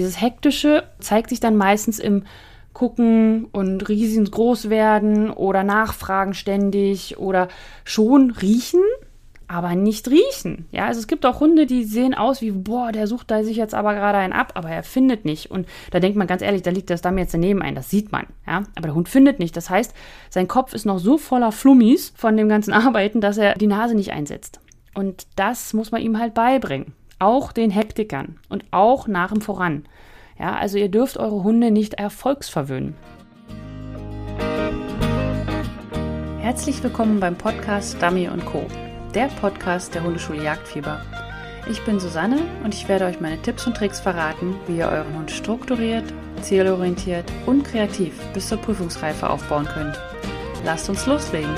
Dieses Hektische zeigt sich dann meistens im Gucken und riesengroß werden oder nachfragen ständig oder schon riechen, aber nicht riechen. Ja, also es gibt auch Hunde, die sehen aus wie, boah, der sucht da sich jetzt aber gerade einen ab, aber er findet nicht. Und da denkt man ganz ehrlich, da liegt das Damm jetzt daneben ein, das sieht man. Ja, aber der Hund findet nicht. Das heißt, sein Kopf ist noch so voller Flummis von dem ganzen Arbeiten, dass er die Nase nicht einsetzt. Und das muss man ihm halt beibringen. Auch den Hektikern und auch nach dem Voran. Ja, also ihr dürft eure Hunde nicht erfolgsverwöhnen. Herzlich willkommen beim Podcast Dummy Co der Podcast der Hundeschule Jagdfieber. Ich bin Susanne und ich werde euch meine Tipps und Tricks verraten, wie ihr euren Hund strukturiert, zielorientiert und kreativ bis zur Prüfungsreife aufbauen könnt. Lasst uns loslegen!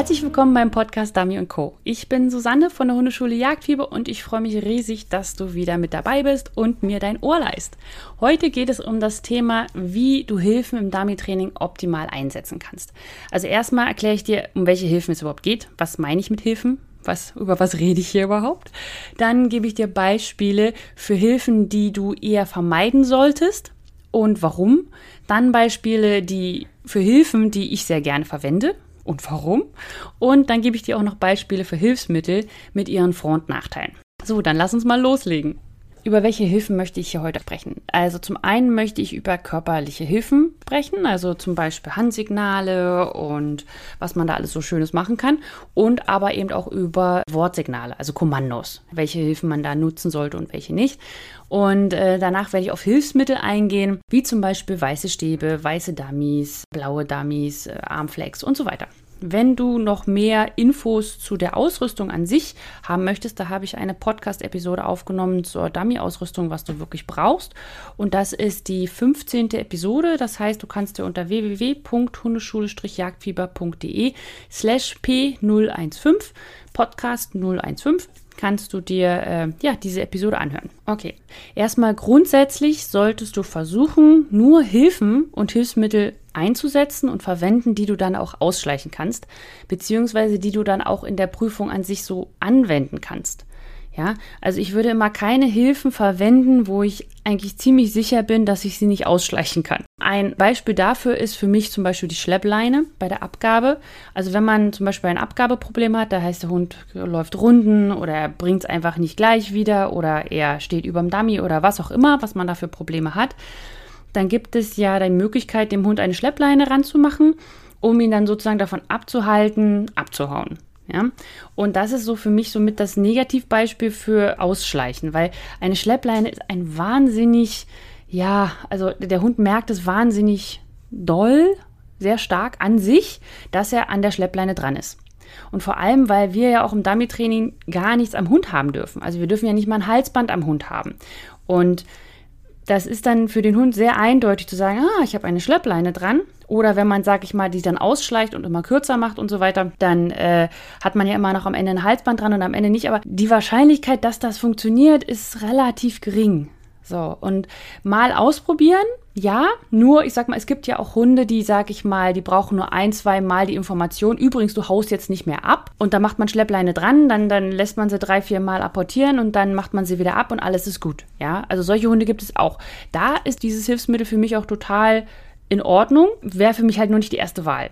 Herzlich willkommen beim Podcast Dummy Co. Ich bin Susanne von der Hundeschule Jagdfieber und ich freue mich riesig, dass du wieder mit dabei bist und mir dein Ohr leist. Heute geht es um das Thema, wie du Hilfen im Dummy-Training optimal einsetzen kannst. Also erstmal erkläre ich dir, um welche Hilfen es überhaupt geht. Was meine ich mit Hilfen? Was, über was rede ich hier überhaupt? Dann gebe ich dir Beispiele für Hilfen, die du eher vermeiden solltest und warum. Dann Beispiele, die für Hilfen, die ich sehr gerne verwende und warum. Und dann gebe ich dir auch noch Beispiele für Hilfsmittel mit ihren Vor- und Nachteilen. So, dann lass uns mal loslegen. Über welche Hilfen möchte ich hier heute sprechen? Also zum einen möchte ich über körperliche Hilfen sprechen, also zum Beispiel Handsignale und was man da alles so Schönes machen kann. Und aber eben auch über Wortsignale, also Kommandos, welche Hilfen man da nutzen sollte und welche nicht. Und äh, danach werde ich auf Hilfsmittel eingehen, wie zum Beispiel weiße Stäbe, weiße Dummies, blaue Dummies, äh, Armflex und so weiter. Wenn du noch mehr Infos zu der Ausrüstung an sich haben möchtest, da habe ich eine Podcast-Episode aufgenommen zur Dummy-Ausrüstung, was du wirklich brauchst. Und das ist die 15. Episode. Das heißt, du kannst dir unter www.hundeschule-jagdfieber.de slash p015 Podcast 015 kannst du dir äh, ja diese Episode anhören. Okay. Erstmal grundsätzlich solltest du versuchen, nur Hilfen und Hilfsmittel einzusetzen und verwenden, die du dann auch ausschleichen kannst, beziehungsweise die du dann auch in der Prüfung an sich so anwenden kannst. Ja, also ich würde immer keine Hilfen verwenden, wo ich eigentlich ziemlich sicher bin, dass ich sie nicht ausschleichen kann. Ein Beispiel dafür ist für mich zum Beispiel die Schleppleine bei der Abgabe. Also wenn man zum Beispiel ein Abgabeproblem hat, da heißt der Hund läuft Runden oder er bringt es einfach nicht gleich wieder oder er steht über dem Dummy oder was auch immer, was man da für Probleme hat, dann gibt es ja die Möglichkeit, dem Hund eine Schleppleine ranzumachen, um ihn dann sozusagen davon abzuhalten, abzuhauen. Ja? Und das ist so für mich somit das Negativbeispiel für Ausschleichen, weil eine Schleppleine ist ein wahnsinnig, ja, also der Hund merkt es wahnsinnig doll, sehr stark an sich, dass er an der Schleppleine dran ist. Und vor allem, weil wir ja auch im Dummy-Training gar nichts am Hund haben dürfen. Also wir dürfen ja nicht mal ein Halsband am Hund haben. Und das ist dann für den Hund sehr eindeutig zu sagen, ah, ich habe eine Schleppleine dran. Oder wenn man, sag ich mal, die dann ausschleicht und immer kürzer macht und so weiter, dann äh, hat man ja immer noch am Ende ein Halsband dran und am Ende nicht. Aber die Wahrscheinlichkeit, dass das funktioniert, ist relativ gering. So, und mal ausprobieren, ja, nur, ich sag mal, es gibt ja auch Hunde, die, sag ich mal, die brauchen nur ein, zwei Mal die Information. Übrigens, du haust jetzt nicht mehr ab. Und da macht man Schleppleine dran, dann, dann lässt man sie drei, vier Mal apportieren und dann macht man sie wieder ab und alles ist gut. Ja, also solche Hunde gibt es auch. Da ist dieses Hilfsmittel für mich auch total in Ordnung, wäre für mich halt nur nicht die erste Wahl.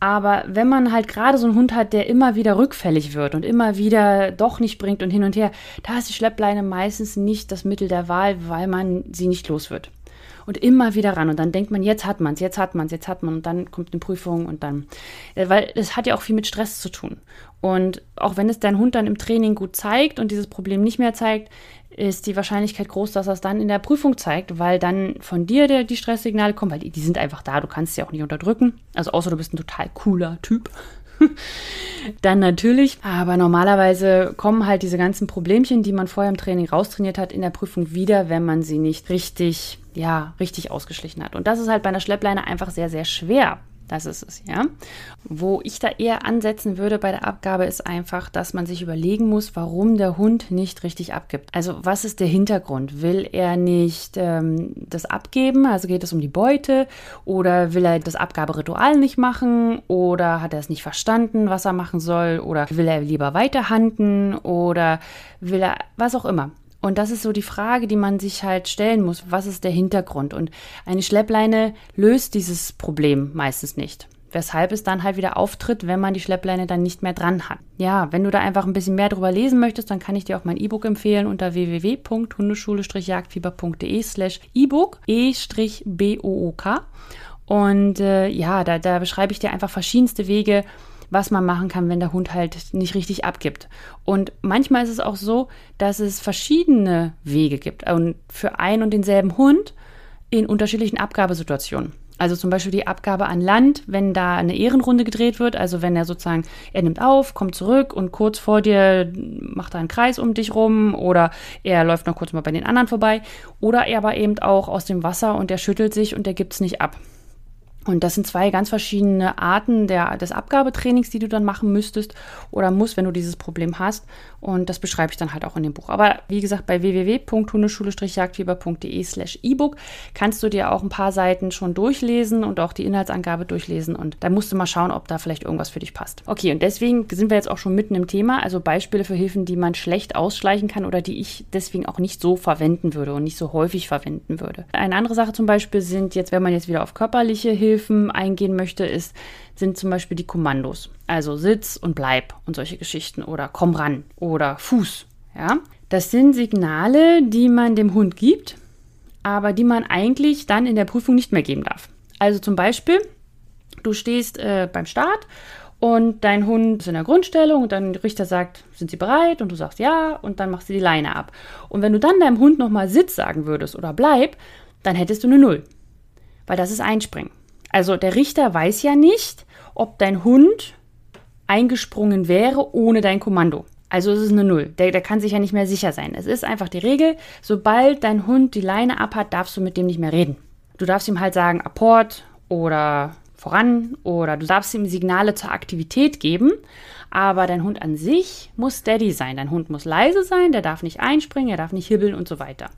Aber wenn man halt gerade so einen Hund hat, der immer wieder rückfällig wird und immer wieder doch nicht bringt und hin und her, da ist die Schleppleine meistens nicht das Mittel der Wahl, weil man sie nicht los wird. Und immer wieder ran. Und dann denkt man, jetzt hat man es, jetzt hat man es, jetzt hat man und dann kommt eine Prüfung und dann. Äh, weil es hat ja auch viel mit Stress zu tun. Und auch wenn es dein Hund dann im Training gut zeigt und dieses Problem nicht mehr zeigt, ist die Wahrscheinlichkeit groß, dass es dann in der Prüfung zeigt, weil dann von dir der, die Stresssignale kommen, weil die, die sind einfach da, du kannst sie auch nicht unterdrücken. Also außer du bist ein total cooler Typ. dann natürlich, aber normalerweise kommen halt diese ganzen Problemchen, die man vorher im Training raustrainiert hat, in der Prüfung wieder, wenn man sie nicht richtig, ja, richtig ausgeschlichen hat. Und das ist halt bei einer Schleppleine einfach sehr, sehr schwer. Das ist es, ja. Wo ich da eher ansetzen würde bei der Abgabe ist einfach, dass man sich überlegen muss, warum der Hund nicht richtig abgibt. Also was ist der Hintergrund? Will er nicht ähm, das abgeben? Also geht es um die Beute? Oder will er das Abgaberitual nicht machen? Oder hat er es nicht verstanden, was er machen soll? Oder will er lieber weiterhanden? Oder will er was auch immer? Und das ist so die Frage, die man sich halt stellen muss. Was ist der Hintergrund? Und eine Schleppleine löst dieses Problem meistens nicht. Weshalb es dann halt wieder auftritt, wenn man die Schleppleine dann nicht mehr dran hat. Ja, wenn du da einfach ein bisschen mehr drüber lesen möchtest, dann kann ich dir auch mein E-Book empfehlen unter www.hundeschule-jagdfieber.de slash E-Book E-B-O-O-K. Und äh, ja, da, da beschreibe ich dir einfach verschiedenste Wege, was man machen kann, wenn der Hund halt nicht richtig abgibt. Und manchmal ist es auch so, dass es verschiedene Wege gibt und für einen und denselben Hund in unterschiedlichen Abgabesituationen. Also zum Beispiel die Abgabe an Land, wenn da eine Ehrenrunde gedreht wird, also wenn er sozusagen, er nimmt auf, kommt zurück und kurz vor dir macht er einen Kreis um dich rum oder er läuft noch kurz mal bei den anderen vorbei oder er aber eben auch aus dem Wasser und er schüttelt sich und er gibt es nicht ab. Und das sind zwei ganz verschiedene Arten der, des Abgabetrainings, die du dann machen müsstest oder musst, wenn du dieses Problem hast. Und das beschreibe ich dann halt auch in dem Buch. Aber wie gesagt, bei www.hundeschule-jagdfieber.de slash ebook kannst du dir auch ein paar Seiten schon durchlesen und auch die Inhaltsangabe durchlesen. Und da musst du mal schauen, ob da vielleicht irgendwas für dich passt. Okay, und deswegen sind wir jetzt auch schon mitten im Thema. Also Beispiele für Hilfen, die man schlecht ausschleichen kann oder die ich deswegen auch nicht so verwenden würde und nicht so häufig verwenden würde. Eine andere Sache zum Beispiel sind jetzt, wenn man jetzt wieder auf körperliche Hilfe Hilfen eingehen möchte, ist, sind zum Beispiel die Kommandos. Also Sitz und Bleib und solche Geschichten oder komm ran oder Fuß. Ja? Das sind Signale, die man dem Hund gibt, aber die man eigentlich dann in der Prüfung nicht mehr geben darf. Also zum Beispiel, du stehst äh, beim Start und dein Hund ist in der Grundstellung und dann der Richter sagt, sind sie bereit? Und du sagst ja und dann machst du die Leine ab. Und wenn du dann deinem Hund nochmal Sitz sagen würdest oder bleib, dann hättest du eine Null. Weil das ist Einspringen. Also der Richter weiß ja nicht, ob dein Hund eingesprungen wäre ohne dein Kommando. Also es ist eine Null. Der, der kann sich ja nicht mehr sicher sein. Es ist einfach die Regel, sobald dein Hund die Leine abhat, darfst du mit dem nicht mehr reden. Du darfst ihm halt sagen, Apport oder voran oder du darfst ihm Signale zur Aktivität geben, aber dein Hund an sich muss steady sein. Dein Hund muss leise sein, der darf nicht einspringen, er darf nicht hibbeln und so weiter.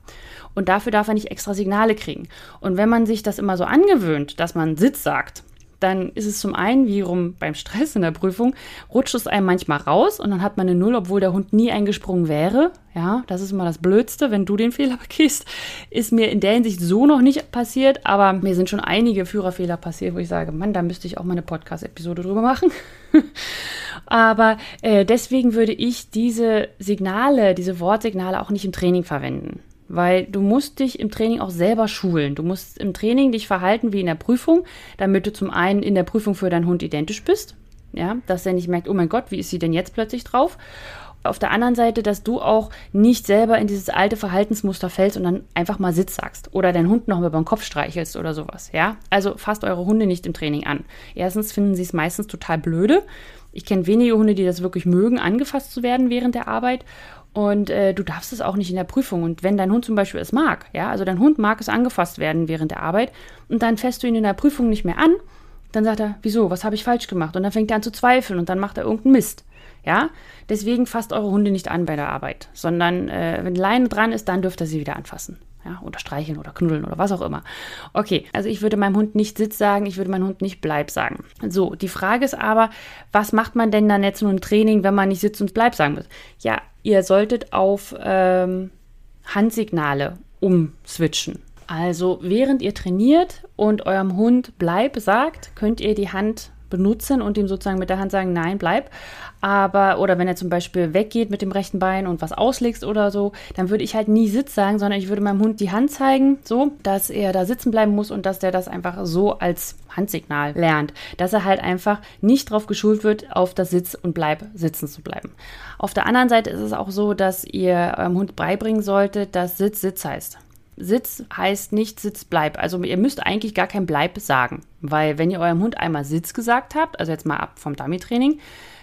Und dafür darf er nicht extra Signale kriegen. Und wenn man sich das immer so angewöhnt, dass man Sitz sagt, dann ist es zum einen, wie rum beim Stress in der Prüfung, rutscht es einem manchmal raus und dann hat man eine Null, obwohl der Hund nie eingesprungen wäre. Ja, das ist immer das Blödste, wenn du den Fehler begehst. Ist mir in der Hinsicht so noch nicht passiert, aber mir sind schon einige Führerfehler passiert, wo ich sage, Mann, da müsste ich auch mal eine Podcast-Episode drüber machen. aber äh, deswegen würde ich diese Signale, diese Wortsignale auch nicht im Training verwenden weil du musst dich im Training auch selber schulen. Du musst im Training dich verhalten wie in der Prüfung, damit du zum einen in der Prüfung für deinen Hund identisch bist, ja, dass er nicht merkt, oh mein Gott, wie ist sie denn jetzt plötzlich drauf? Auf der anderen Seite, dass du auch nicht selber in dieses alte Verhaltensmuster fällst und dann einfach mal Sitz sagst oder deinen Hund noch mal beim Kopf streichelst oder sowas, ja? Also fasst eure Hunde nicht im Training an. Erstens finden sie es meistens total blöde. Ich kenne wenige Hunde, die das wirklich mögen, angefasst zu werden während der Arbeit. Und äh, du darfst es auch nicht in der Prüfung. Und wenn dein Hund zum Beispiel es mag, ja, also dein Hund mag es angefasst werden während der Arbeit und dann fässt du ihn in der Prüfung nicht mehr an, dann sagt er, wieso, was habe ich falsch gemacht? Und dann fängt er an zu zweifeln und dann macht er irgendeinen Mist. Ja, deswegen fasst eure Hunde nicht an bei der Arbeit, sondern äh, wenn Leine dran ist, dann dürft ihr sie wieder anfassen. Ja, oder streicheln oder knuddeln oder was auch immer. Okay, also ich würde meinem Hund nicht Sitz sagen, ich würde meinem Hund nicht Bleib sagen. So, die Frage ist aber, was macht man denn dann jetzt nur im Training, wenn man nicht Sitz und Bleib sagen muss? Ja, ihr solltet auf ähm, Handsignale umswitchen. Also während ihr trainiert und eurem Hund Bleib sagt, könnt ihr die Hand benutzen und ihm sozusagen mit der Hand sagen, nein, bleib. Aber, oder wenn er zum Beispiel weggeht mit dem rechten Bein und was auslegst oder so, dann würde ich halt nie Sitz sagen, sondern ich würde meinem Hund die Hand zeigen, so, dass er da sitzen bleiben muss und dass der das einfach so als Handsignal lernt. Dass er halt einfach nicht drauf geschult wird, auf das Sitz und Bleib sitzen zu bleiben. Auf der anderen Seite ist es auch so, dass ihr eurem Hund beibringen solltet, dass Sitz Sitz heißt. Sitz heißt nicht Sitz bleib. Also ihr müsst eigentlich gar kein Bleib sagen, weil wenn ihr eurem Hund einmal Sitz gesagt habt, also jetzt mal ab vom Dummy-Training,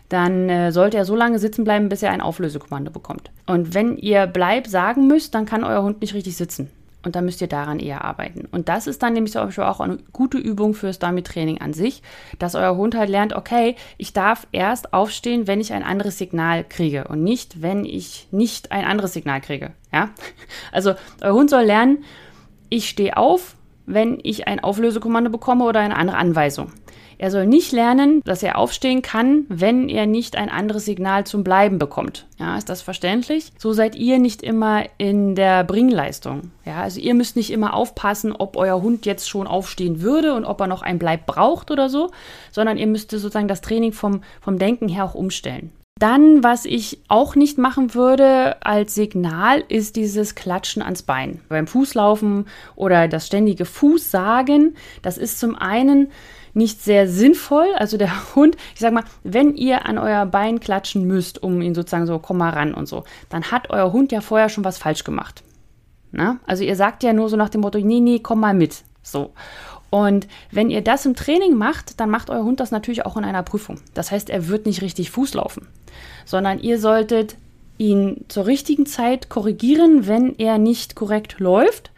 dann äh, sollte er so lange sitzen bleiben, bis er ein Auflösekommando bekommt. Und wenn ihr Bleib sagen müsst, dann kann euer Hund nicht richtig sitzen. Und da müsst ihr daran eher arbeiten. Und das ist dann nämlich zum Beispiel auch eine gute Übung fürs Dummy-Training an sich, dass euer Hund halt lernt, okay, ich darf erst aufstehen, wenn ich ein anderes Signal kriege und nicht, wenn ich nicht ein anderes Signal kriege. Ja? Also euer Hund soll lernen, ich stehe auf, wenn ich ein Auflösekommando bekomme oder eine andere Anweisung. Er soll nicht lernen, dass er aufstehen kann, wenn er nicht ein anderes Signal zum Bleiben bekommt. Ja, ist das verständlich? So seid ihr nicht immer in der Bringleistung. Ja, also ihr müsst nicht immer aufpassen, ob euer Hund jetzt schon aufstehen würde und ob er noch ein Bleib braucht oder so, sondern ihr müsst sozusagen das Training vom, vom Denken her auch umstellen. Dann, was ich auch nicht machen würde als Signal, ist dieses Klatschen ans Bein. Beim Fußlaufen oder das ständige Fußsagen, das ist zum einen nicht sehr sinnvoll. Also der Hund, ich sag mal, wenn ihr an euer Bein klatschen müsst, um ihn sozusagen so, komm mal ran und so, dann hat euer Hund ja vorher schon was falsch gemacht. Na? Also ihr sagt ja nur so nach dem Motto, nee, nee, komm mal mit. So. Und wenn ihr das im Training macht, dann macht euer Hund das natürlich auch in einer Prüfung. Das heißt, er wird nicht richtig Fuß laufen, sondern ihr solltet ihn zur richtigen Zeit korrigieren, wenn er nicht korrekt läuft.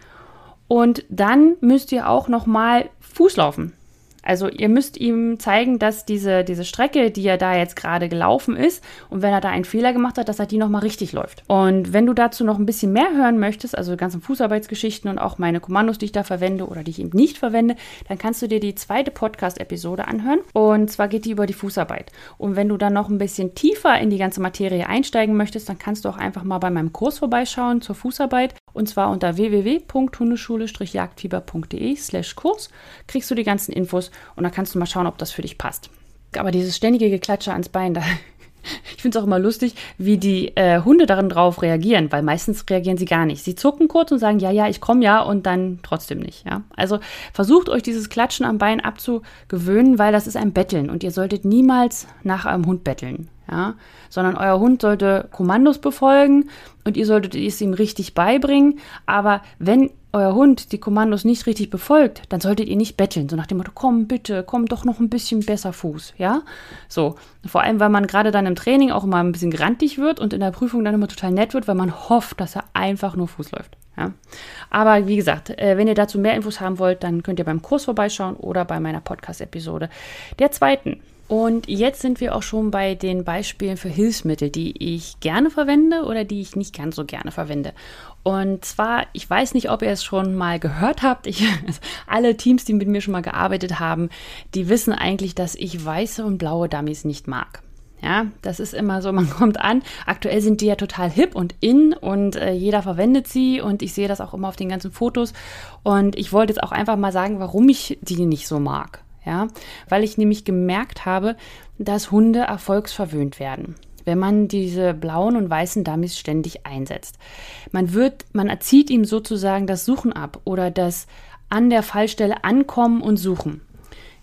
Und dann müsst ihr auch nochmal Fuß laufen. Also ihr müsst ihm zeigen, dass diese, diese Strecke, die er da jetzt gerade gelaufen ist, und wenn er da einen Fehler gemacht hat, dass er die nochmal richtig läuft. Und wenn du dazu noch ein bisschen mehr hören möchtest, also ganzen Fußarbeitsgeschichten und auch meine Kommandos, die ich da verwende oder die ich eben nicht verwende, dann kannst du dir die zweite Podcast-Episode anhören. Und zwar geht die über die Fußarbeit. Und wenn du dann noch ein bisschen tiefer in die ganze Materie einsteigen möchtest, dann kannst du auch einfach mal bei meinem Kurs vorbeischauen zur Fußarbeit. Und zwar unter www.hundeschule-jagdfieber.de slash Kurs kriegst du die ganzen Infos und dann kannst du mal schauen, ob das für dich passt. Aber dieses ständige Geklatsche ans Bein, da, ich finde es auch immer lustig, wie die äh, Hunde darin drauf reagieren, weil meistens reagieren sie gar nicht. Sie zucken kurz und sagen, ja, ja, ich komme ja und dann trotzdem nicht. Ja? Also versucht euch dieses Klatschen am Bein abzugewöhnen, weil das ist ein Betteln und ihr solltet niemals nach eurem Hund betteln ja, sondern euer Hund sollte Kommandos befolgen und ihr solltet es ihm richtig beibringen. Aber wenn euer Hund die Kommandos nicht richtig befolgt, dann solltet ihr nicht betteln, so nach dem Motto, komm bitte, komm doch noch ein bisschen besser Fuß, ja? So, vor allem, weil man gerade dann im Training auch immer ein bisschen grantig wird und in der Prüfung dann immer total nett wird, weil man hofft, dass er einfach nur Fuß läuft. Ja? Aber wie gesagt, äh, wenn ihr dazu mehr Infos haben wollt, dann könnt ihr beim Kurs vorbeischauen oder bei meiner Podcast-Episode der zweiten. Und jetzt sind wir auch schon bei den Beispielen für Hilfsmittel, die ich gerne verwende oder die ich nicht ganz so gerne verwende. Und zwar, ich weiß nicht, ob ihr es schon mal gehört habt. Ich, alle Teams, die mit mir schon mal gearbeitet haben, die wissen eigentlich, dass ich weiße und blaue Dummies nicht mag. Ja, das ist immer so, man kommt an. Aktuell sind die ja total hip und in und äh, jeder verwendet sie und ich sehe das auch immer auf den ganzen Fotos. Und ich wollte jetzt auch einfach mal sagen, warum ich die nicht so mag ja, weil ich nämlich gemerkt habe, dass Hunde erfolgsverwöhnt werden wenn man diese blauen und weißen Dummies ständig einsetzt. Man wird, man erzieht ihm sozusagen das Suchen ab oder das an der Fallstelle ankommen und suchen.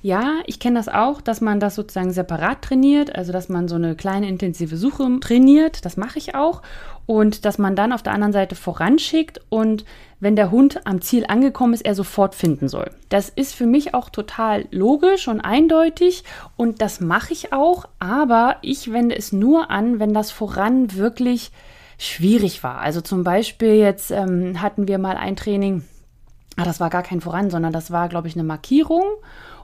Ja, ich kenne das auch, dass man das sozusagen separat trainiert, also dass man so eine kleine intensive Suche trainiert, das mache ich auch. Und dass man dann auf der anderen Seite voranschickt und wenn der Hund am Ziel angekommen ist, er sofort finden soll. Das ist für mich auch total logisch und eindeutig und das mache ich auch, aber ich wende es nur an, wenn das voran wirklich schwierig war. Also zum Beispiel jetzt ähm, hatten wir mal ein Training, ah, das war gar kein Voran, sondern das war, glaube ich, eine Markierung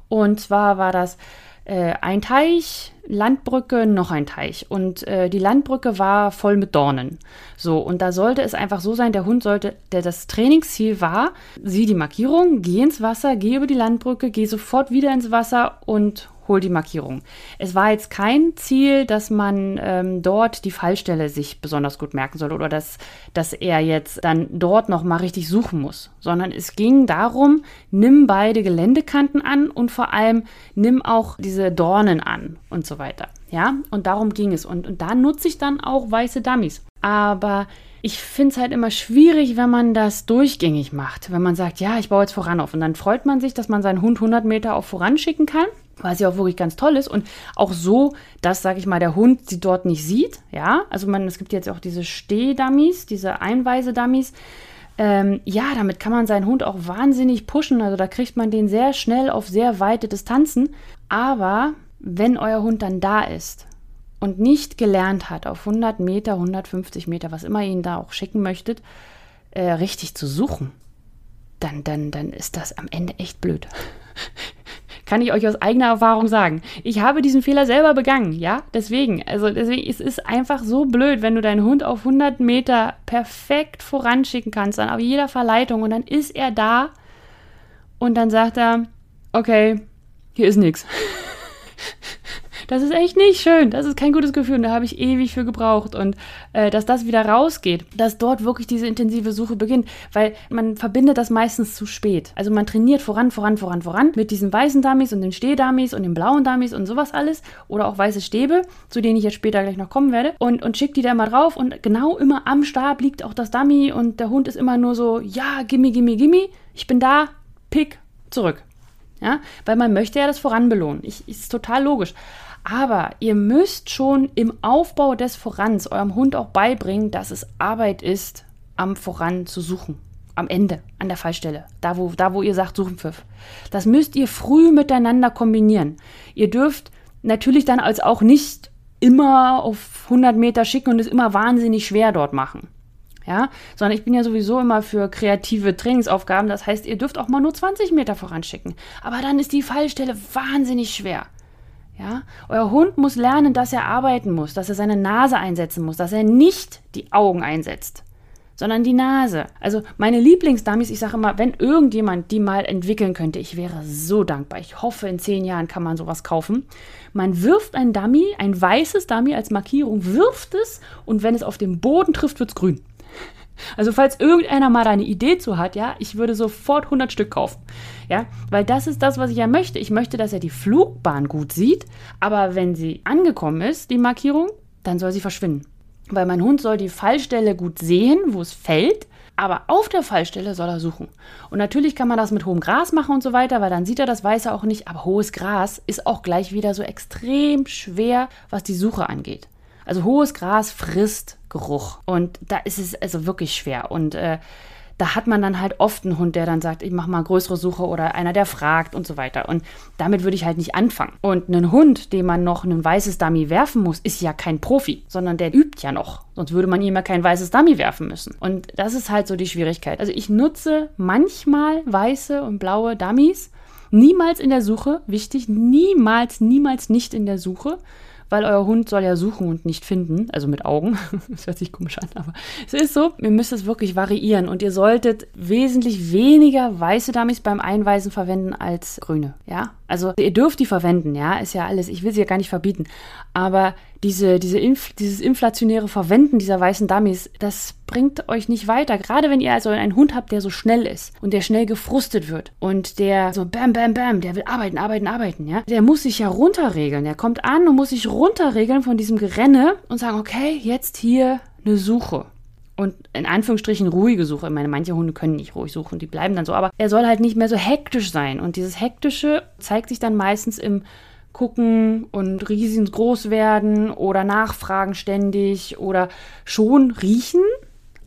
und zwar war das äh, ein Teich, Landbrücke, noch ein Teich. Und äh, die Landbrücke war voll mit Dornen. So, und da sollte es einfach so sein, der Hund sollte, der das Trainingsziel war, sieh die Markierung, geh ins Wasser, geh über die Landbrücke, geh sofort wieder ins Wasser und hol die Markierung. Es war jetzt kein Ziel, dass man ähm, dort die Fallstelle sich besonders gut merken soll oder dass, dass er jetzt dann dort nochmal richtig suchen muss, sondern es ging darum, nimm beide Geländekanten an und vor allem nimm auch diese Dornen an und so weiter. Ja, und darum ging es. Und, und da nutze ich dann auch weiße Dummies. Aber ich finde es halt immer schwierig, wenn man das durchgängig macht. Wenn man sagt, ja, ich baue jetzt voran auf. Und dann freut man sich, dass man seinen Hund 100 Meter auf voran schicken kann was ja auch wirklich ganz toll ist. Und auch so, dass, sage ich mal, der Hund sie dort nicht sieht, ja, also man, es gibt jetzt auch diese Stehdummies, diese Einweise-Dummies, ähm, ja, damit kann man seinen Hund auch wahnsinnig pushen, also da kriegt man den sehr schnell auf sehr weite Distanzen, aber wenn euer Hund dann da ist und nicht gelernt hat, auf 100 Meter, 150 Meter, was immer ihr ihn da auch schicken möchtet, äh, richtig zu suchen, dann, dann, dann ist das am Ende echt blöd. Kann ich euch aus eigener Erfahrung sagen. Ich habe diesen Fehler selber begangen, ja? Deswegen, also deswegen, es ist einfach so blöd, wenn du deinen Hund auf 100 Meter perfekt voranschicken kannst, dann auf jeder Verleitung und dann ist er da und dann sagt er, okay, hier ist nichts. Das ist echt nicht schön. Das ist kein gutes Gefühl. Und da habe ich ewig für gebraucht. Und äh, dass das wieder rausgeht, dass dort wirklich diese intensive Suche beginnt, weil man verbindet das meistens zu spät. Also man trainiert voran, voran, voran, voran mit diesen weißen Dummies und den Stehdummies und den blauen Dummies und sowas alles. Oder auch weiße Stäbe, zu denen ich jetzt später gleich noch kommen werde. Und, und schickt die da mal drauf. Und genau immer am Stab liegt auch das Dummy. Und der Hund ist immer nur so, ja, gimme, gimme, gimme. Ich bin da, pick, zurück. Ja, weil man möchte ja das voranbelohnen. Ich, ist total logisch. Aber ihr müsst schon im Aufbau des Vorans eurem Hund auch beibringen, dass es Arbeit ist, am Voran zu suchen. Am Ende, an der Fallstelle. Da, wo, da, wo ihr sagt, Suchenpfiff. Das müsst ihr früh miteinander kombinieren. Ihr dürft natürlich dann als auch nicht immer auf 100 Meter schicken und es immer wahnsinnig schwer dort machen. Ja, sondern ich bin ja sowieso immer für kreative Trainingsaufgaben. Das heißt, ihr dürft auch mal nur 20 Meter voranschicken. Aber dann ist die Fallstelle wahnsinnig schwer. Ja, euer Hund muss lernen, dass er arbeiten muss, dass er seine Nase einsetzen muss, dass er nicht die Augen einsetzt, sondern die Nase. Also meine Lieblingsdummies, ich sage immer, wenn irgendjemand die mal entwickeln könnte, ich wäre so dankbar. Ich hoffe, in zehn Jahren kann man sowas kaufen. Man wirft ein Dummy, ein weißes Dummy als Markierung, wirft es und wenn es auf den Boden trifft, wird es grün. Also falls irgendeiner mal da eine Idee zu hat, ja, ich würde sofort 100 Stück kaufen. Ja, weil das ist das, was ich ja möchte. Ich möchte, dass er die Flugbahn gut sieht, aber wenn sie angekommen ist, die Markierung, dann soll sie verschwinden. Weil mein Hund soll die Fallstelle gut sehen, wo es fällt, aber auf der Fallstelle soll er suchen. Und natürlich kann man das mit hohem Gras machen und so weiter, weil dann sieht er das Weiße auch nicht. Aber hohes Gras ist auch gleich wieder so extrem schwer, was die Suche angeht. Also hohes Gras frisst Geruch. Und da ist es also wirklich schwer. Und äh, da hat man dann halt oft einen Hund, der dann sagt, ich mache mal größere Suche oder einer, der fragt und so weiter. Und damit würde ich halt nicht anfangen. Und einen Hund, dem man noch ein weißes Dummy werfen muss, ist ja kein Profi, sondern der übt ja noch. Sonst würde man ihm ja kein weißes Dummy werfen müssen. Und das ist halt so die Schwierigkeit. Also ich nutze manchmal weiße und blaue Dummies. Niemals in der Suche, wichtig, niemals, niemals nicht in der Suche, weil euer Hund soll ja suchen und nicht finden, also mit Augen. Das hört sich komisch an, aber es ist so, ihr müsst es wirklich variieren und ihr solltet wesentlich weniger weiße Dummies beim Einweisen verwenden als grüne, ja? Also ihr dürft die verwenden, ja, ist ja alles, ich will sie ja gar nicht verbieten, aber diese, diese Inf dieses inflationäre Verwenden dieser weißen Dummies, das bringt euch nicht weiter. Gerade wenn ihr also einen Hund habt, der so schnell ist und der schnell gefrustet wird und der so bam, bam, bam, der will arbeiten, arbeiten, arbeiten, ja. Der muss sich ja runterregeln. Der kommt an und muss sich runterregeln von diesem Gerenne und sagen, okay, jetzt hier eine Suche und in Anführungsstrichen ruhige Suche. Ich meine, manche Hunde können nicht ruhig suchen, die bleiben dann so, aber er soll halt nicht mehr so hektisch sein. Und dieses Hektische zeigt sich dann meistens im Gucken und riesengroß werden oder nachfragen ständig oder schon riechen,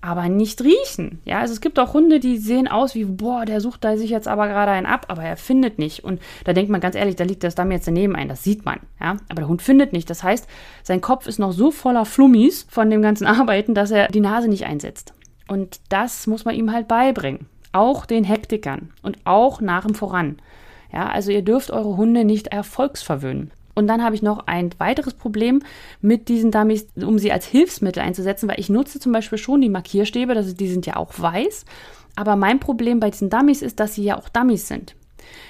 aber nicht riechen. Ja, also es gibt auch Hunde, die sehen aus wie, boah, der sucht da sich jetzt aber gerade einen ab, aber er findet nicht. Und da denkt man ganz ehrlich, da liegt das Damm jetzt daneben ein, das sieht man. Ja, aber der Hund findet nicht. Das heißt, sein Kopf ist noch so voller Flummis von dem ganzen Arbeiten, dass er die Nase nicht einsetzt. Und das muss man ihm halt beibringen. Auch den Hektikern und auch nach dem Voran. Ja, also ihr dürft eure Hunde nicht erfolgsverwöhnen. Und dann habe ich noch ein weiteres Problem mit diesen Dummies, um sie als Hilfsmittel einzusetzen, weil ich nutze zum Beispiel schon die Markierstäbe, das, die sind ja auch weiß. Aber mein Problem bei diesen Dummies ist, dass sie ja auch Dummies sind.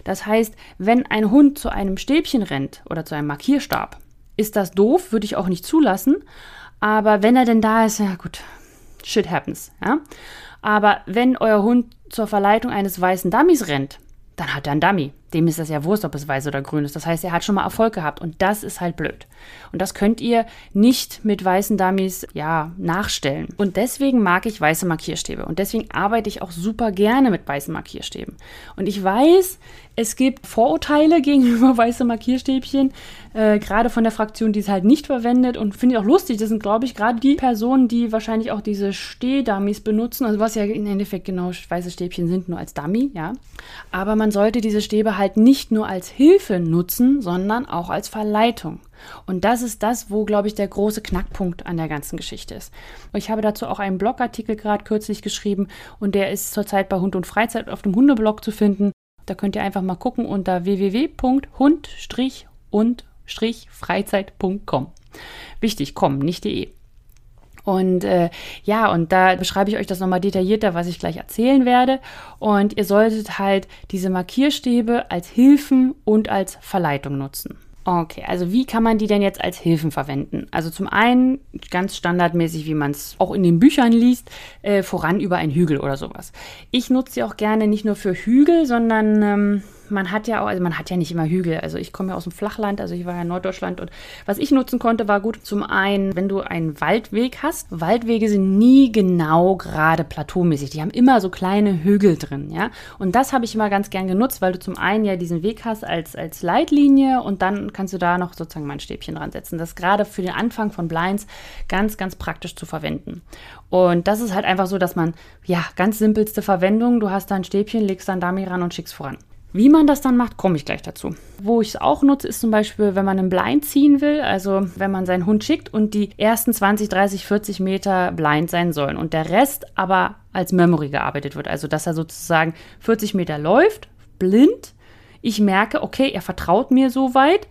Das heißt, wenn ein Hund zu einem Stäbchen rennt oder zu einem Markierstab, ist das doof, würde ich auch nicht zulassen. Aber wenn er denn da ist, ja gut, shit happens. Ja? Aber wenn euer Hund zur Verleitung eines weißen Dummies rennt, dann hat er einen Dummy. Dem ist das ja Wurst, ob es weiß oder grün ist. Das heißt, er hat schon mal Erfolg gehabt und das ist halt blöd. Und das könnt ihr nicht mit weißen Dummies, ja, nachstellen. Und deswegen mag ich weiße Markierstäbe und deswegen arbeite ich auch super gerne mit weißen Markierstäben. Und ich weiß, es gibt Vorurteile gegenüber weiße Markierstäbchen, äh, gerade von der Fraktion, die es halt nicht verwendet und finde ich auch lustig. Das sind, glaube ich, gerade die Personen, die wahrscheinlich auch diese Stehdummies benutzen, also was ja im Endeffekt genau weiße Stäbchen sind, nur als Dummy, ja. Aber man sollte diese Stäbe halt nicht nur als Hilfe nutzen, sondern auch als Verleitung. Und das ist das, wo, glaube ich, der große Knackpunkt an der ganzen Geschichte ist. Ich habe dazu auch einen Blogartikel gerade kürzlich geschrieben und der ist zurzeit bei Hund und Freizeit auf dem Hundeblog zu finden. Da könnt ihr einfach mal gucken unter www.hund-und-freizeit.com. Wichtig, komm, nicht de. Und äh, ja, und da beschreibe ich euch das nochmal detaillierter, was ich gleich erzählen werde. Und ihr solltet halt diese Markierstäbe als Hilfen und als Verleitung nutzen. Okay, also wie kann man die denn jetzt als Hilfen verwenden? Also zum einen ganz standardmäßig, wie man es auch in den Büchern liest, äh, voran über einen Hügel oder sowas. Ich nutze sie auch gerne nicht nur für Hügel, sondern ähm, man hat ja auch, also man hat ja nicht immer Hügel. Also ich komme ja aus dem Flachland, also ich war ja in Norddeutschland und was ich nutzen konnte, war gut zum einen, wenn du einen Waldweg hast. Waldwege sind nie genau gerade plateaumäßig. Die haben immer so kleine Hügel drin, ja. Und das habe ich immer ganz gern genutzt, weil du zum einen ja diesen Weg hast als, als Leitlinie und dann kannst du da noch sozusagen mal ein Stäbchen dran setzen. Das ist gerade für den Anfang von Blinds ganz, ganz praktisch zu verwenden. Und das ist halt einfach so, dass man, ja, ganz simpelste Verwendung, du hast da ein Stäbchen, legst dann damit ran und schickst voran. Wie man das dann macht, komme ich gleich dazu. Wo ich es auch nutze, ist zum Beispiel, wenn man einen Blind ziehen will, also wenn man seinen Hund schickt und die ersten 20, 30, 40 Meter blind sein sollen und der Rest aber als Memory gearbeitet wird. Also dass er sozusagen 40 Meter läuft, blind. Ich merke, okay, er vertraut mir so weit.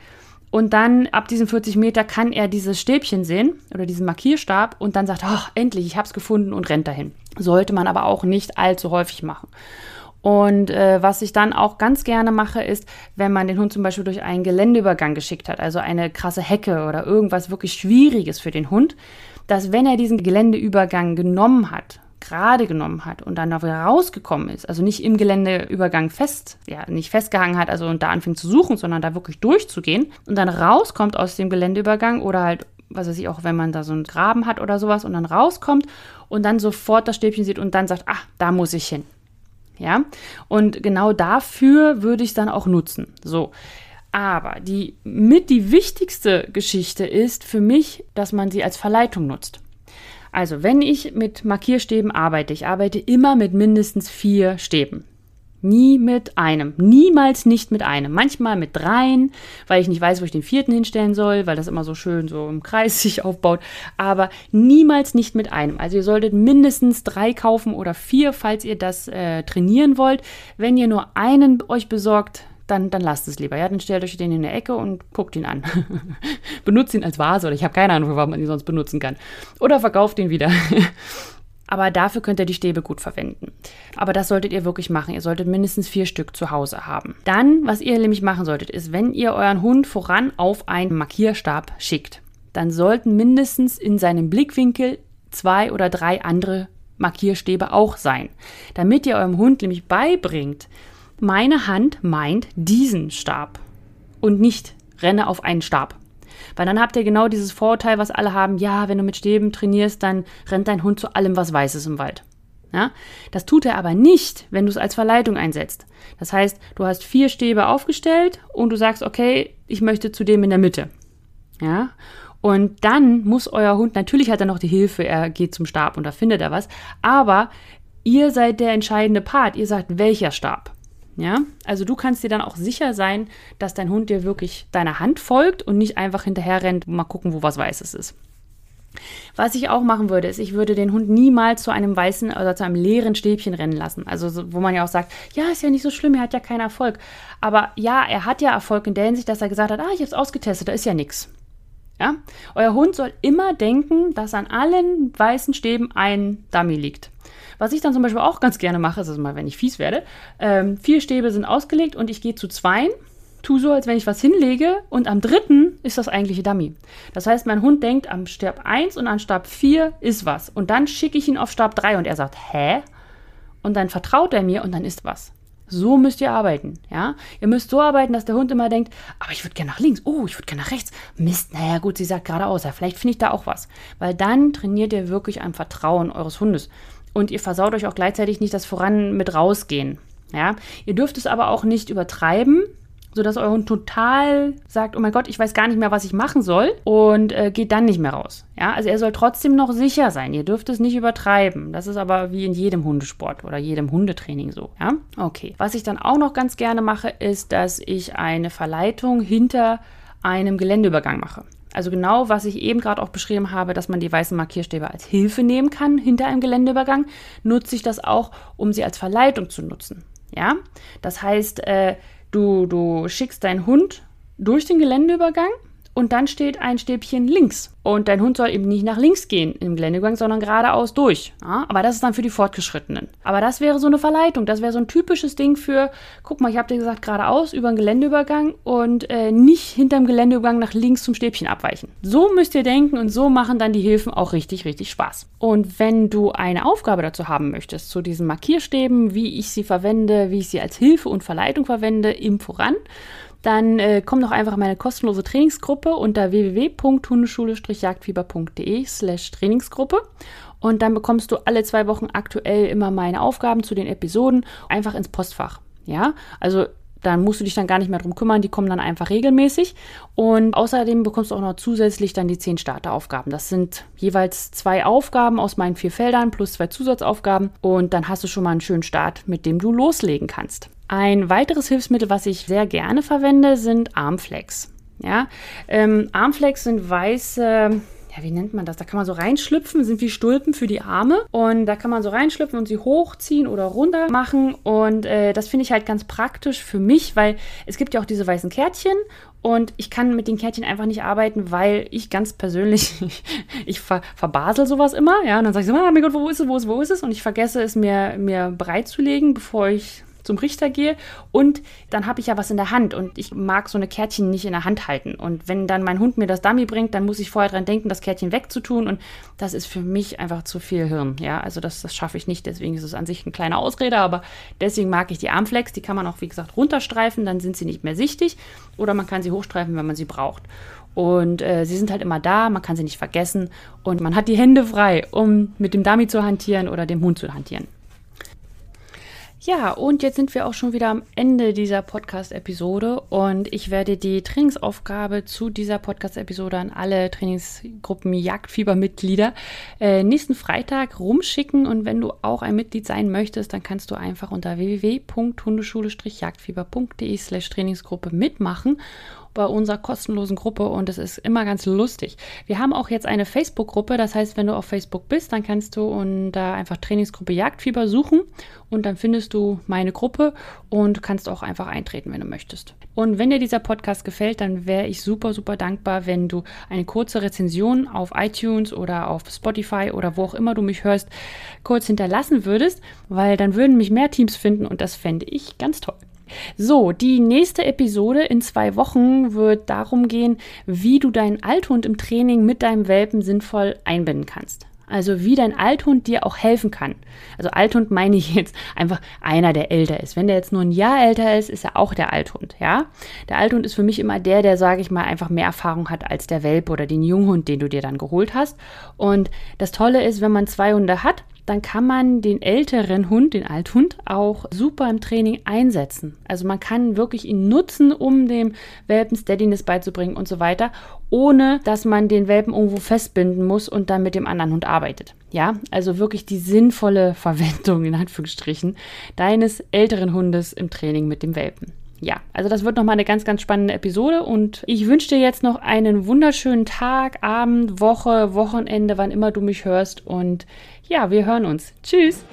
Und dann ab diesen 40 Meter kann er dieses Stäbchen sehen oder diesen Markierstab und dann sagt, ach, endlich, ich habe es gefunden und rennt dahin. Sollte man aber auch nicht allzu häufig machen. Und äh, was ich dann auch ganz gerne mache, ist, wenn man den Hund zum Beispiel durch einen Geländeübergang geschickt hat, also eine krasse Hecke oder irgendwas wirklich Schwieriges für den Hund, dass wenn er diesen Geländeübergang genommen hat, gerade genommen hat und dann rausgekommen ist, also nicht im Geländeübergang fest, ja, nicht festgehangen hat, also und da anfängt zu suchen, sondern da wirklich durchzugehen und dann rauskommt aus dem Geländeübergang oder halt, was weiß ich auch, wenn man da so einen Graben hat oder sowas und dann rauskommt und dann sofort das Stäbchen sieht und dann sagt, ach, da muss ich hin. Ja, und genau dafür würde ich es dann auch nutzen. So. Aber die mit die wichtigste Geschichte ist für mich, dass man sie als Verleitung nutzt. Also, wenn ich mit Markierstäben arbeite, ich arbeite immer mit mindestens vier Stäben. Nie mit einem. Niemals nicht mit einem. Manchmal mit dreien, weil ich nicht weiß, wo ich den vierten hinstellen soll, weil das immer so schön so im Kreis sich aufbaut. Aber niemals nicht mit einem. Also ihr solltet mindestens drei kaufen oder vier, falls ihr das äh, trainieren wollt. Wenn ihr nur einen euch besorgt, dann, dann lasst es lieber. Ja, dann stellt euch den in der Ecke und guckt ihn an. Benutzt ihn als Vase oder ich habe keine Ahnung, warum man ihn sonst benutzen kann. Oder verkauft ihn wieder. Aber dafür könnt ihr die Stäbe gut verwenden. Aber das solltet ihr wirklich machen. Ihr solltet mindestens vier Stück zu Hause haben. Dann, was ihr nämlich machen solltet, ist, wenn ihr euren Hund voran auf einen Markierstab schickt, dann sollten mindestens in seinem Blickwinkel zwei oder drei andere Markierstäbe auch sein. Damit ihr eurem Hund nämlich beibringt, meine Hand meint diesen Stab und nicht renne auf einen Stab. Weil dann habt ihr genau dieses Vorurteil, was alle haben, ja, wenn du mit Stäben trainierst, dann rennt dein Hund zu allem, was weiß ist im Wald. Ja? Das tut er aber nicht, wenn du es als Verleitung einsetzt. Das heißt, du hast vier Stäbe aufgestellt und du sagst, okay, ich möchte zu dem in der Mitte. Ja? Und dann muss euer Hund, natürlich hat er noch die Hilfe, er geht zum Stab und da findet er was, aber ihr seid der entscheidende Part. Ihr sagt, welcher Stab. Ja, also du kannst dir dann auch sicher sein, dass dein Hund dir wirklich deiner Hand folgt und nicht einfach hinterher rennt, mal gucken, wo was Weißes ist. Was ich auch machen würde, ist, ich würde den Hund niemals zu einem weißen oder zu einem leeren Stäbchen rennen lassen. Also, wo man ja auch sagt, ja, ist ja nicht so schlimm, er hat ja keinen Erfolg. Aber ja, er hat ja Erfolg in der Hinsicht, dass er gesagt hat, ah, ich habe es ausgetestet, da ist ja nichts. Ja? Euer Hund soll immer denken, dass an allen weißen Stäben ein Dummy liegt. Was ich dann zum Beispiel auch ganz gerne mache, ist also mal, wenn ich fies werde, ähm, vier Stäbe sind ausgelegt und ich gehe zu zweien, tu so, als wenn ich was hinlege und am dritten ist das eigentliche Dummy. Das heißt, mein Hund denkt, am Stab 1 und an Stab 4 ist was. Und dann schicke ich ihn auf Stab 3 und er sagt, hä? Und dann vertraut er mir und dann ist was. So müsst ihr arbeiten, ja? Ihr müsst so arbeiten, dass der Hund immer denkt, aber ich würde gerne nach links, oh, ich würde gerne nach rechts. Mist, naja, gut, sie sagt geradeaus, ja, vielleicht finde ich da auch was. Weil dann trainiert ihr wirklich am Vertrauen eures Hundes und ihr versaut euch auch gleichzeitig nicht das Voran mit rausgehen. Ja, ihr dürft es aber auch nicht übertreiben, sodass euer Hund total sagt, oh mein Gott, ich weiß gar nicht mehr, was ich machen soll und äh, geht dann nicht mehr raus. Ja, also er soll trotzdem noch sicher sein. Ihr dürft es nicht übertreiben. Das ist aber wie in jedem Hundesport oder jedem Hundetraining so. Ja, okay. Was ich dann auch noch ganz gerne mache, ist, dass ich eine Verleitung hinter einem Geländeübergang mache. Also genau, was ich eben gerade auch beschrieben habe, dass man die weißen Markierstäbe als Hilfe nehmen kann hinter einem Geländeübergang, nutze ich das auch, um sie als Verleitung zu nutzen. Ja, das heißt, äh, du, du schickst deinen Hund durch den Geländeübergang und dann steht ein Stäbchen links. Und dein Hund soll eben nicht nach links gehen im Geländegang, sondern geradeaus durch. Ja, aber das ist dann für die Fortgeschrittenen. Aber das wäre so eine Verleitung. Das wäre so ein typisches Ding für, guck mal, ich habe dir gesagt, geradeaus über den Geländeübergang und äh, nicht hinterm Geländeübergang nach links zum Stäbchen abweichen. So müsst ihr denken und so machen dann die Hilfen auch richtig, richtig Spaß. Und wenn du eine Aufgabe dazu haben möchtest, zu diesen Markierstäben, wie ich sie verwende, wie ich sie als Hilfe und Verleitung verwende, im Voran, dann äh, komm doch einfach in meine kostenlose Trainingsgruppe unter www.hundeschule-jagdfieber.de slash Trainingsgruppe. Und dann bekommst du alle zwei Wochen aktuell immer meine Aufgaben zu den Episoden einfach ins Postfach. Ja, also dann musst du dich dann gar nicht mehr drum kümmern, die kommen dann einfach regelmäßig. Und außerdem bekommst du auch noch zusätzlich dann die zehn Starteraufgaben. Das sind jeweils zwei Aufgaben aus meinen vier Feldern plus zwei Zusatzaufgaben. Und dann hast du schon mal einen schönen Start, mit dem du loslegen kannst. Ein weiteres Hilfsmittel, was ich sehr gerne verwende, sind Armflex. Ja, ähm, Armflex sind weiße ja, wie nennt man das? Da kann man so reinschlüpfen, sind wie Stulpen für die Arme. Und da kann man so reinschlüpfen und sie hochziehen oder runter machen. Und äh, das finde ich halt ganz praktisch für mich, weil es gibt ja auch diese weißen Kärtchen. Und ich kann mit den Kärtchen einfach nicht arbeiten, weil ich ganz persönlich, ich ver, verbasel sowas immer. Ja, und dann sage ich so, ah, mein Gott, wo ist es, wo ist es, wo ist es? Und ich vergesse es mir, mir bereitzulegen, bevor ich zum Richter gehe und dann habe ich ja was in der Hand und ich mag so eine Kärtchen nicht in der Hand halten. Und wenn dann mein Hund mir das Dummy bringt, dann muss ich vorher dran denken, das Kärtchen wegzutun und das ist für mich einfach zu viel Hirn. Ja, also das, das schaffe ich nicht, deswegen ist es an sich ein kleiner Ausrede, aber deswegen mag ich die Armflex, die kann man auch wie gesagt runterstreifen, dann sind sie nicht mehr sichtig oder man kann sie hochstreifen, wenn man sie braucht. Und äh, sie sind halt immer da, man kann sie nicht vergessen und man hat die Hände frei, um mit dem Dummy zu hantieren oder dem Hund zu hantieren. Ja, und jetzt sind wir auch schon wieder am Ende dieser Podcast-Episode und ich werde die Trainingsaufgabe zu dieser Podcast-Episode an alle Trainingsgruppen Jagdfieber-Mitglieder äh, nächsten Freitag rumschicken. Und wenn du auch ein Mitglied sein möchtest, dann kannst du einfach unter www.hundeschule-jagdfieber.de slash Trainingsgruppe mitmachen bei unserer kostenlosen Gruppe und es ist immer ganz lustig. Wir haben auch jetzt eine Facebook-Gruppe, das heißt, wenn du auf Facebook bist, dann kannst du unter einfach Trainingsgruppe Jagdfieber suchen und dann findest du meine Gruppe und kannst auch einfach eintreten, wenn du möchtest. Und wenn dir dieser Podcast gefällt, dann wäre ich super, super dankbar, wenn du eine kurze Rezension auf iTunes oder auf Spotify oder wo auch immer du mich hörst, kurz hinterlassen würdest, weil dann würden mich mehr Teams finden und das fände ich ganz toll. So, die nächste Episode in zwei Wochen wird darum gehen, wie du deinen Althund im Training mit deinem Welpen sinnvoll einbinden kannst. Also wie dein Althund dir auch helfen kann. Also Althund meine ich jetzt einfach einer, der älter ist. Wenn der jetzt nur ein Jahr älter ist, ist er auch der Althund, ja? Der Althund ist für mich immer der, der, sage ich mal, einfach mehr Erfahrung hat als der Welpe oder den Junghund, den du dir dann geholt hast. Und das Tolle ist, wenn man zwei Hunde hat, dann kann man den älteren Hund, den Althund, auch super im Training einsetzen. Also man kann wirklich ihn nutzen, um dem Welpen Steadiness beizubringen und so weiter, ohne dass man den Welpen irgendwo festbinden muss und dann mit dem anderen Hund arbeitet. Ja, also wirklich die sinnvolle Verwendung in Anführungsstrichen deines älteren Hundes im Training mit dem Welpen ja, also das wird nochmal eine ganz, ganz spannende Episode und ich wünsche dir jetzt noch einen wunderschönen Tag, Abend, Woche, Wochenende, wann immer du mich hörst und ja, wir hören uns. Tschüss!